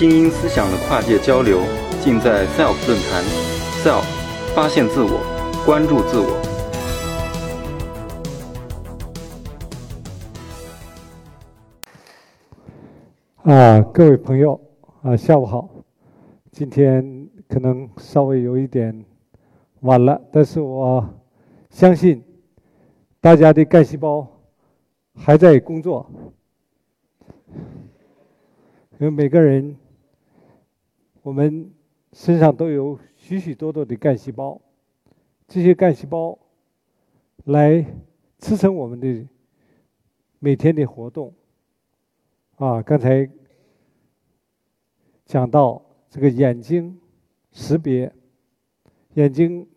精英思想的跨界交流，尽在 SELF 论坛。SELF，发现自我，关注自我。啊，各位朋友，啊，下午好。今天可能稍微有一点晚了，但是我相信大家的干细胞还在工作。因为每个人，我们身上都有许许多多的干细胞，这些干细胞来支撑我们的每天的活动。啊，刚才讲到这个眼睛识别，眼睛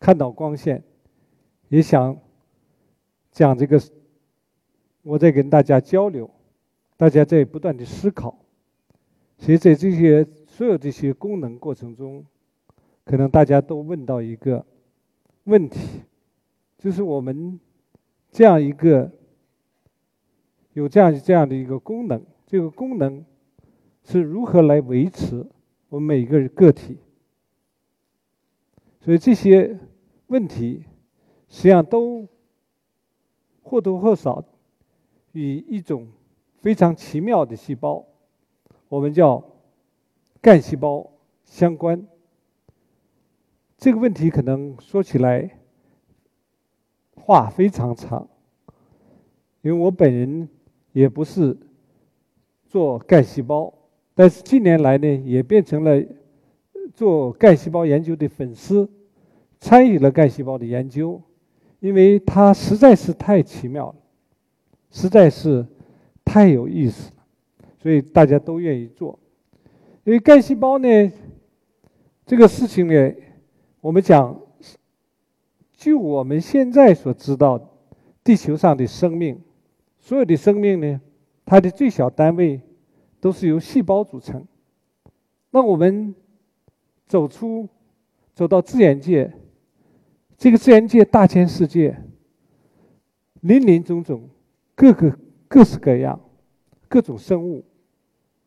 看到光线，也想讲这个，我在跟大家交流，大家在不断的思考。所以在这些所有这些功能过程中，可能大家都问到一个问题，就是我们这样一个有这样这样的一个功能，这个功能是如何来维持我们每一个个体？所以这些问题实际上都或多或少与一种非常奇妙的细胞。我们叫干细胞相关。这个问题可能说起来话非常长，因为我本人也不是做干细胞，但是近年来呢，也变成了做干细胞研究的粉丝，参与了干细胞的研究，因为它实在是太奇妙了，实在是太有意思了。所以大家都愿意做，因为干细胞呢，这个事情呢，我们讲，就我们现在所知道，地球上的生命，所有的生命呢，它的最小单位都是由细胞组成。那我们走出，走到自然界，这个自然界大千世界，林林总总，各个各式各样，各种生物。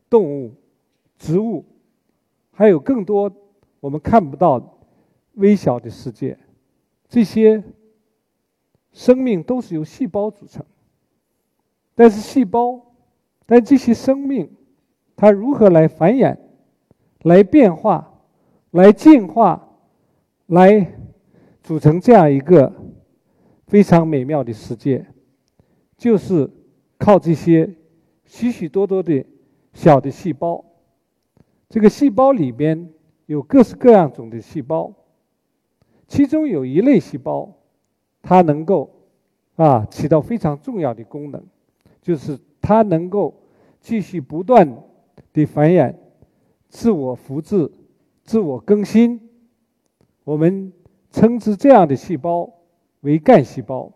动物、植物，还有更多我们看不到微小的世界，这些生命都是由细胞组成。但是细胞，但这些生命，它如何来繁衍、来变化、来进化、来组成这样一个非常美妙的世界，就是靠这些许许多多的。小的细胞，这个细胞里边有各式各样种的细胞，其中有一类细胞，它能够啊起到非常重要的功能，就是它能够继续不断的繁衍、自我复制、自我更新。我们称之这样的细胞为干细胞。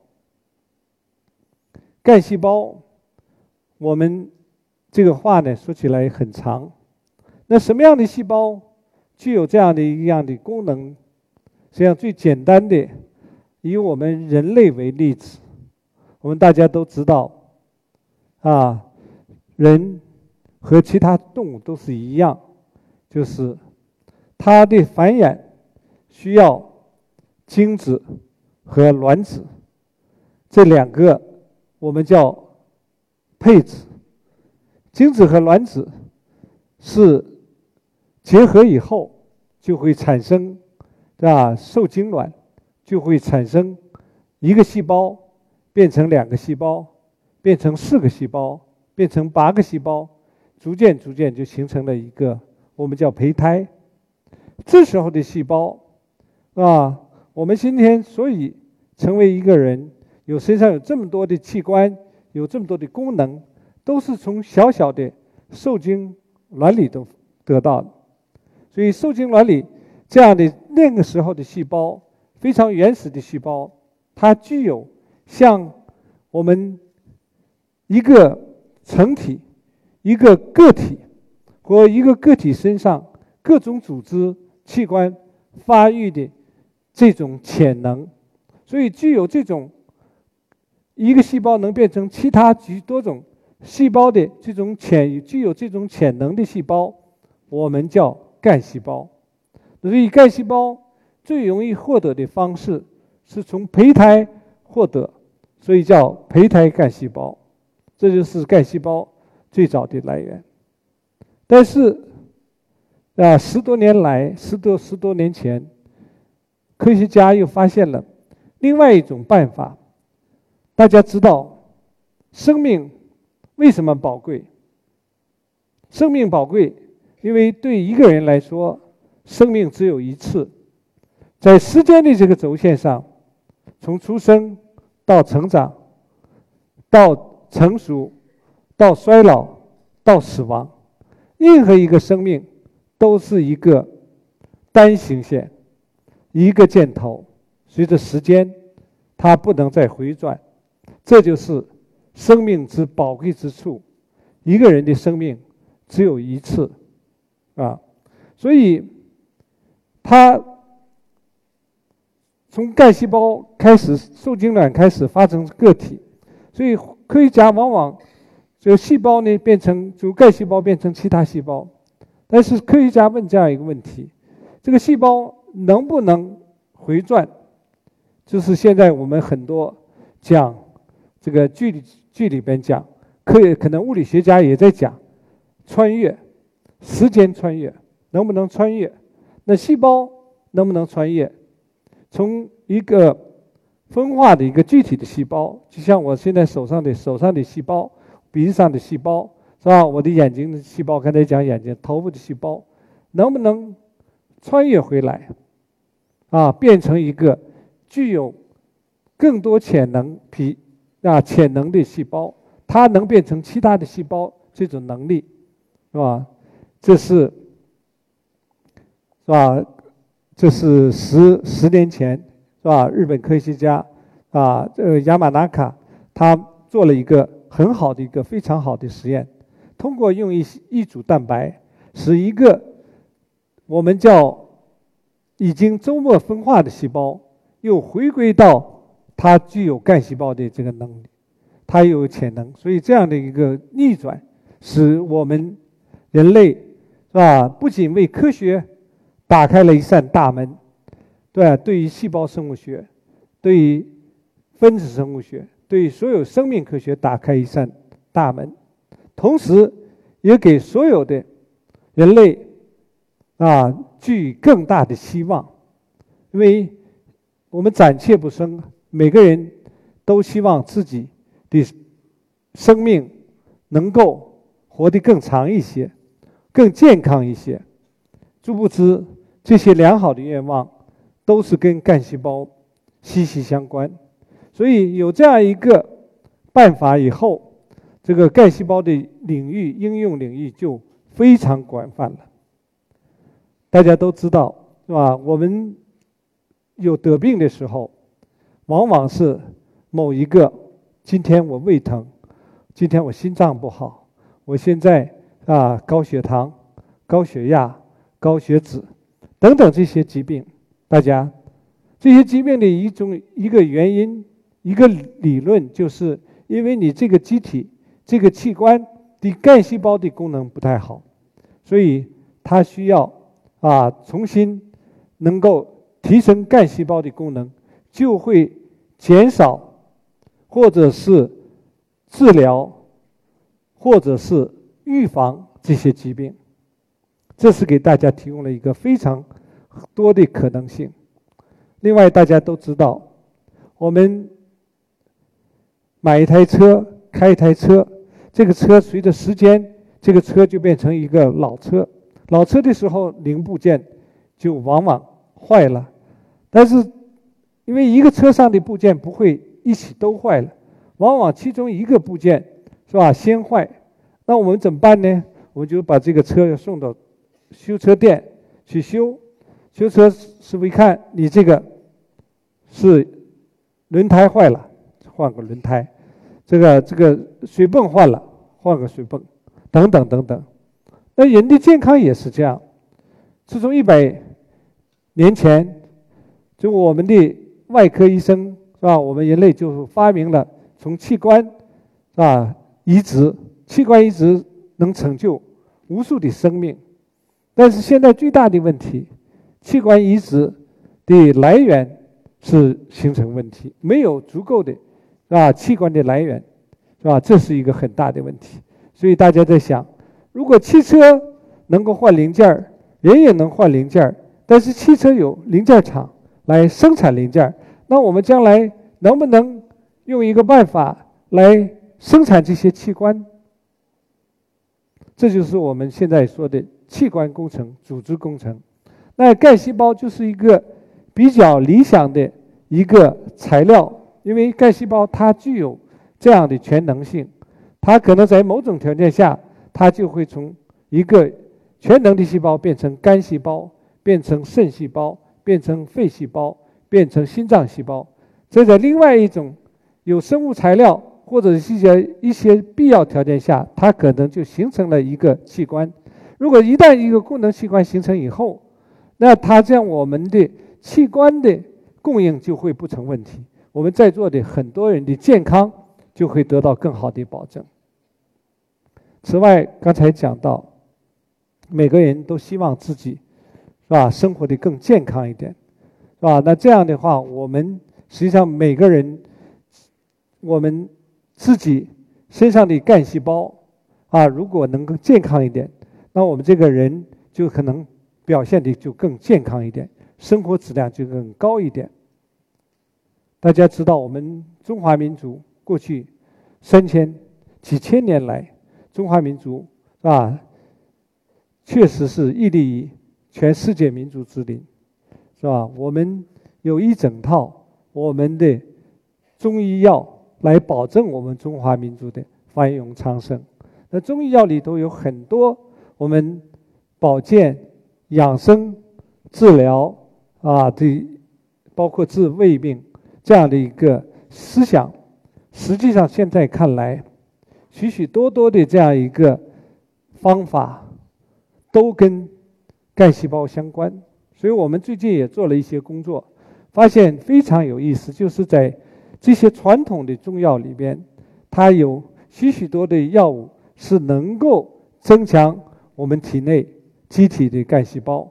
干细胞，我们。这个话呢，说起来很长。那什么样的细胞具有这样的一样的功能？实际上，最简单的，以我们人类为例子，我们大家都知道，啊，人和其他动物都是一样，就是它的繁衍需要精子和卵子这两个，我们叫配子。精子和卵子是结合以后就会产生，对吧？受精卵就会产生一个细胞变成两个细胞，变成四个细胞，变成八个细胞，逐渐逐渐就形成了一个我们叫胚胎。这时候的细胞啊，我们今天所以成为一个人，有身上有这么多的器官，有这么多的功能。都是从小小的受精卵里头得到的，所以受精卵里这样的那个时候的细胞，非常原始的细胞，它具有像我们一个成体、一个个体和一个个体身上各种组织器官发育的这种潜能，所以具有这种一个细胞能变成其他许多种。细胞的这种潜具有这种潜能的细胞，我们叫干细胞。所以干细胞最容易获得的方式是从胚胎获得，所以叫胚胎干细胞。这就是干细胞最早的来源。但是啊，十多年来，十多十多年前，科学家又发现了另外一种办法。大家知道，生命为什么宝贵？生命宝贵，因为对一个人来说，生命只有一次。在时间的这个轴线上，从出生到成长，到成熟，到衰老，到死亡，任何一个生命都是一个单行线，一个箭头，随着时间，它不能再回转。这就是生命之宝贵之处。一个人的生命只有一次，啊，所以他从干细胞开始，受精卵开始发成个体。所以科学家往往这个细胞呢变成就干细胞变成其他细胞。但是科学家问这样一个问题：这个细胞能不能回转？就是现在我们很多讲。这个剧里剧里边讲，可可能物理学家也在讲，穿越，时间穿越能不能穿越？那细胞能不能穿越？从一个分化的一个具体的细胞，就像我现在手上的手上的细胞，鼻子上的细胞，是吧？我的眼睛的细胞，刚才讲眼睛，头部的细胞，能不能穿越回来？啊，变成一个具有更多潜能比。啊，潜能的细胞，它能变成其他的细胞，这种能力，是吧？这是，是吧？这是十十年前，是吧？日本科学家，啊，这个亚马纳卡，他做了一个很好的一个非常好的实验，通过用一一组蛋白，使一个我们叫已经周末分化的细胞，又回归到。它具有干细胞的这个能力，它有潜能，所以这样的一个逆转，使我们人类是吧？不仅为科学打开了一扇大门，对？对于细胞生物学，对于分子生物学，对于所有生命科学打开一扇大门，同时也给所有的人类啊，具更大的希望，因为我们暂且不生。每个人都希望自己的生命能够活得更长一些，更健康一些。殊不知，这些良好的愿望都是跟干细胞息息相关。所以有这样一个办法以后，这个干细胞的领域应用领域就非常广泛了。大家都知道，是吧？我们有得病的时候。往往是某一个，今天我胃疼，今天我心脏不好，我现在啊高血糖、高血压、高血脂等等这些疾病，大家这些疾病的一种一个原因，一个理论，就是因为你这个机体、这个器官的干细胞的功能不太好，所以它需要啊重新能够提升干细胞的功能。就会减少，或者是治疗，或者是预防这些疾病。这是给大家提供了一个非常多的可能性。另外，大家都知道，我们买一台车，开一台车，这个车随着时间，这个车就变成一个老车。老车的时候，零部件就往往坏了，但是。因为一个车上的部件不会一起都坏了，往往其中一个部件是吧先坏，那我们怎么办呢？我们就把这个车要送到修车店去修，修车师傅一看你这个是轮胎坏了，换个轮胎，这个这个水泵换了，换个水泵，等等等等。那人的健康也是这样，自从一百年前，就我们的。外科医生是吧？我们人类就发明了从器官是吧移植，器官移植能成就无数的生命。但是现在最大的问题，器官移植的来源是形成问题，没有足够的，啊？器官的来源，是吧？这是一个很大的问题。所以大家在想，如果汽车能够换零件儿，人也能换零件儿，但是汽车有零件厂来生产零件儿，那我们将来能不能用一个办法来生产这些器官？这就是我们现在说的器官工程、组织工程。那干细胞就是一个比较理想的一个材料，因为干细胞它具有这样的全能性，它可能在某种条件下，它就会从一个全能的细胞变成肝细胞，变成肾细胞，变成肺细胞，变成心脏细胞。这在另外一种有生物材料或者一些一些必要条件下，它可能就形成了一个器官。如果一旦一个功能器官形成以后，那它这样我们的器官的供应就会不成问题，我们在座的很多人的健康就会得到更好的保证。此外，刚才讲到。每个人都希望自己，是吧？生活的更健康一点，是吧？那这样的话，我们实际上每个人，我们自己身上的干细胞啊，如果能够健康一点，那我们这个人就可能表现的就更健康一点，生活质量就更高一点。大家知道，我们中华民族过去三千几千年来，中华民族是吧？确实是屹立于全世界民族之林，是吧？我们有一整套我们的中医药来保证我们中华民族的繁荣昌盛。那中医药里头有很多我们保健、养生、治疗啊的，包括治胃病这样的一个思想。实际上，现在看来，许许多多的这样一个方法。都跟干细胞相关，所以我们最近也做了一些工作，发现非常有意思，就是在这些传统的中药里边，它有许许多的药物是能够增强我们体内机体的干细胞。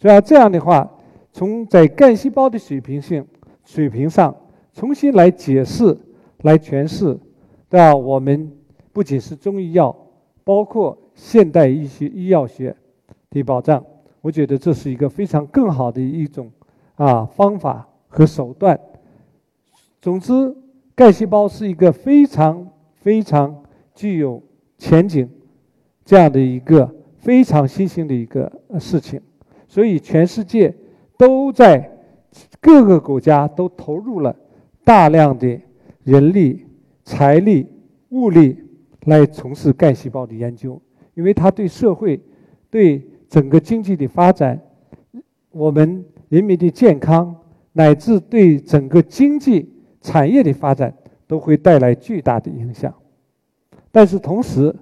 所以啊这样的话，从在干细胞的水平性水平上重新来解释、来诠释，对吧？我们不仅是中医药，包括。现代医学、医药学的保障，我觉得这是一个非常更好的一种啊方法和手段。总之，干细胞是一个非常非常具有前景这样的一个非常新兴的一个事情，所以全世界都在各个国家都投入了大量的人力、财力、物力来从事干细胞的研究。因为它对社会、对整个经济的发展、我们人民的健康，乃至对整个经济产业的发展，都会带来巨大的影响。但是同时，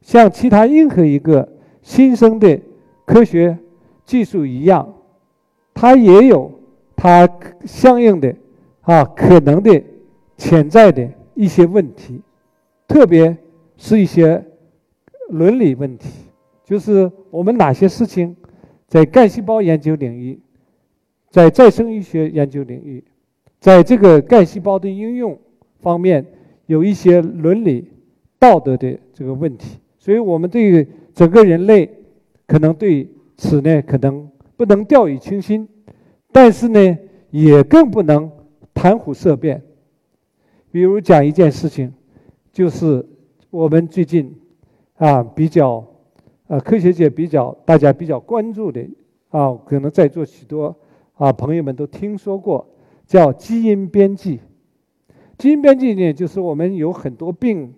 像其他任何一个新生的科学技术一样，它也有它相应的啊可能的潜在的一些问题，特别是一些。伦理问题，就是我们哪些事情，在干细胞研究领域，在再生医学研究领域，在这个干细胞的应用方面，有一些伦理、道德的这个问题。所以，我们对整个人类，可能对此呢，可能不能掉以轻心，但是呢，也更不能谈虎色变。比如讲一件事情，就是我们最近。啊，比较，呃，科学界比较大家比较关注的啊，可能在座许多啊朋友们都听说过，叫基因编辑。基因编辑呢，就是我们有很多病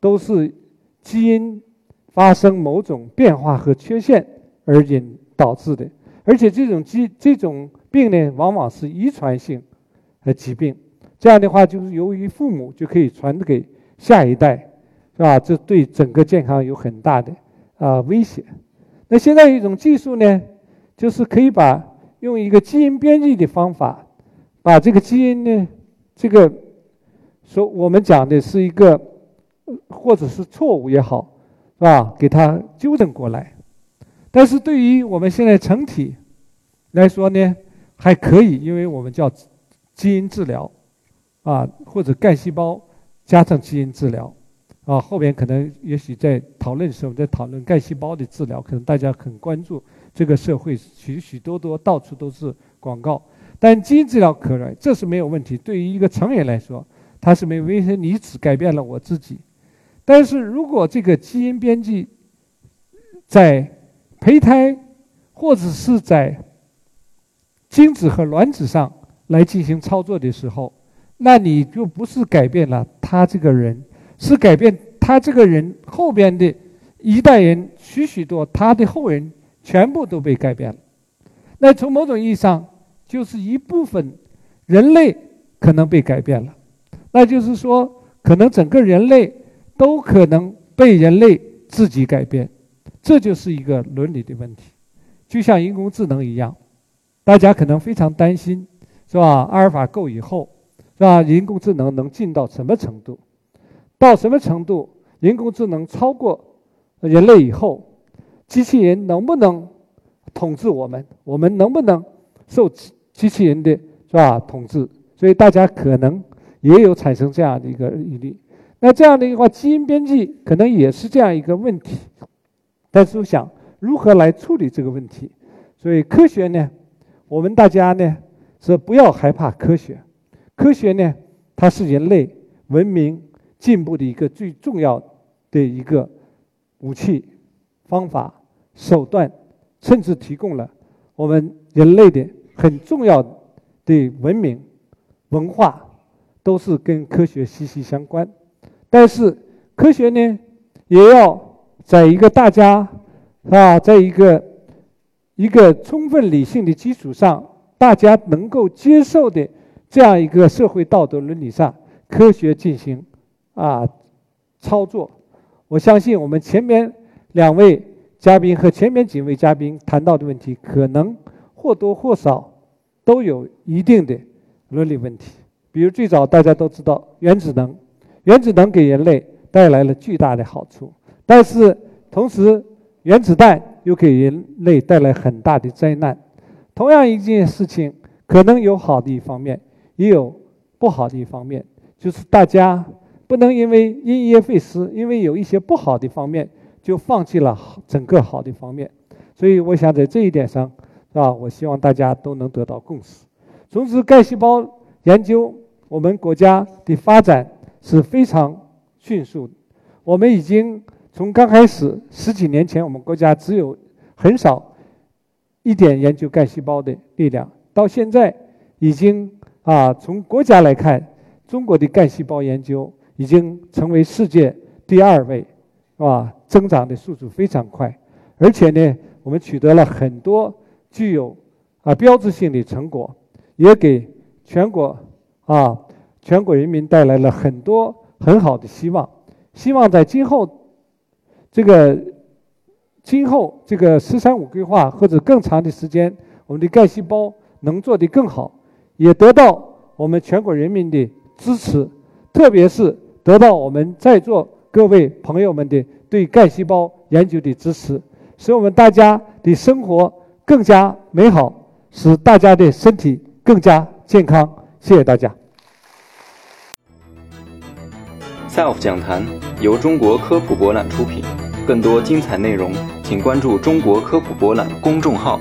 都是基因发生某种变化和缺陷而引导致的，而且这种基这种病呢，往往是遗传性的疾病。这样的话，就是由于父母就可以传给下一代。是吧？这对整个健康有很大的啊威胁。那现在一种技术呢，就是可以把用一个基因编辑的方法，把这个基因呢，这个说我们讲的是一个或者是错误也好，是吧？给它纠正过来。但是对于我们现在成体来说呢，还可以，因为我们叫基因治疗，啊，或者干细胞加上基因治疗，啊，后边可能也许在讨论的时候在讨论干细胞的治疗，可能大家很关注，这个社会许许多多到处都是广告，但基因治疗可能，这是没有问题。对于一个成人来说，它是没有危险，你只改变了我自己。但是如果这个基因编辑在胚胎或者是在精子和卵子上来进行操作的时候，那你就不是改变了他这个人，是改变他这个人后边的一代人，许许多他的后人全部都被改变了。那从某种意义上，就是一部分人类可能被改变了，那就是说，可能整个人类都可能被人类自己改变。这就是一个伦理的问题，就像人工智能一样，大家可能非常担心，是吧？阿尔法狗以后，是吧？人工智能能进到什么程度？到什么程度？人工智能超过人类以后，机器人能不能统治我们？我们能不能受机器人的是吧统治？所以大家可能也有产生这样的一个疑虑。那这样的一个话，基因编辑可能也是这样一个问题。但是我想如何来处理这个问题？所以科学呢，我们大家呢是不要害怕科学。科学呢，它是人类文明进步的一个最重要的一个武器、方法、手段，甚至提供了我们人类的很重要的文明、文化，都是跟科学息息相关。但是科学呢，也要。在一个大家啊，在一个一个充分理性的基础上，大家能够接受的这样一个社会道德伦理上，科学进行啊操作。我相信我们前面两位嘉宾和前面几位嘉宾谈到的问题，可能或多或少都有一定的伦理问题。比如最早大家都知道原子能，原子能给人类带来了巨大的好处。但是同时，原子弹又给人类带来很大的灾难。同样一件事情，可能有好的一方面，也有不好的一方面。就是大家不能因为因噎废食，因为有一些不好的方面，就放弃了整个好的方面。所以，我想在这一点上，是吧？我希望大家都能得到共识。总之，干细胞研究，我们国家的发展是非常迅速。我们已经。从刚开始十几年前，我们国家只有很少一点研究干细胞的力量，到现在已经啊，从国家来看，中国的干细胞研究已经成为世界第二位，是吧？增长的速度非常快，而且呢，我们取得了很多具有啊标志性的成果，也给全国啊全国人民带来了很多很好的希望。希望在今后。这个今后这个“十三五”规划或者更长的时间，我们的干细胞能做得更好，也得到我们全国人民的支持，特别是得到我们在座各位朋友们的对干细胞研究的支持，使我们大家的生活更加美好，使大家的身体更加健康。谢谢大家。SELF 讲坛由中国科普博览出品。更多精彩内容，请关注中国科普博览公众号。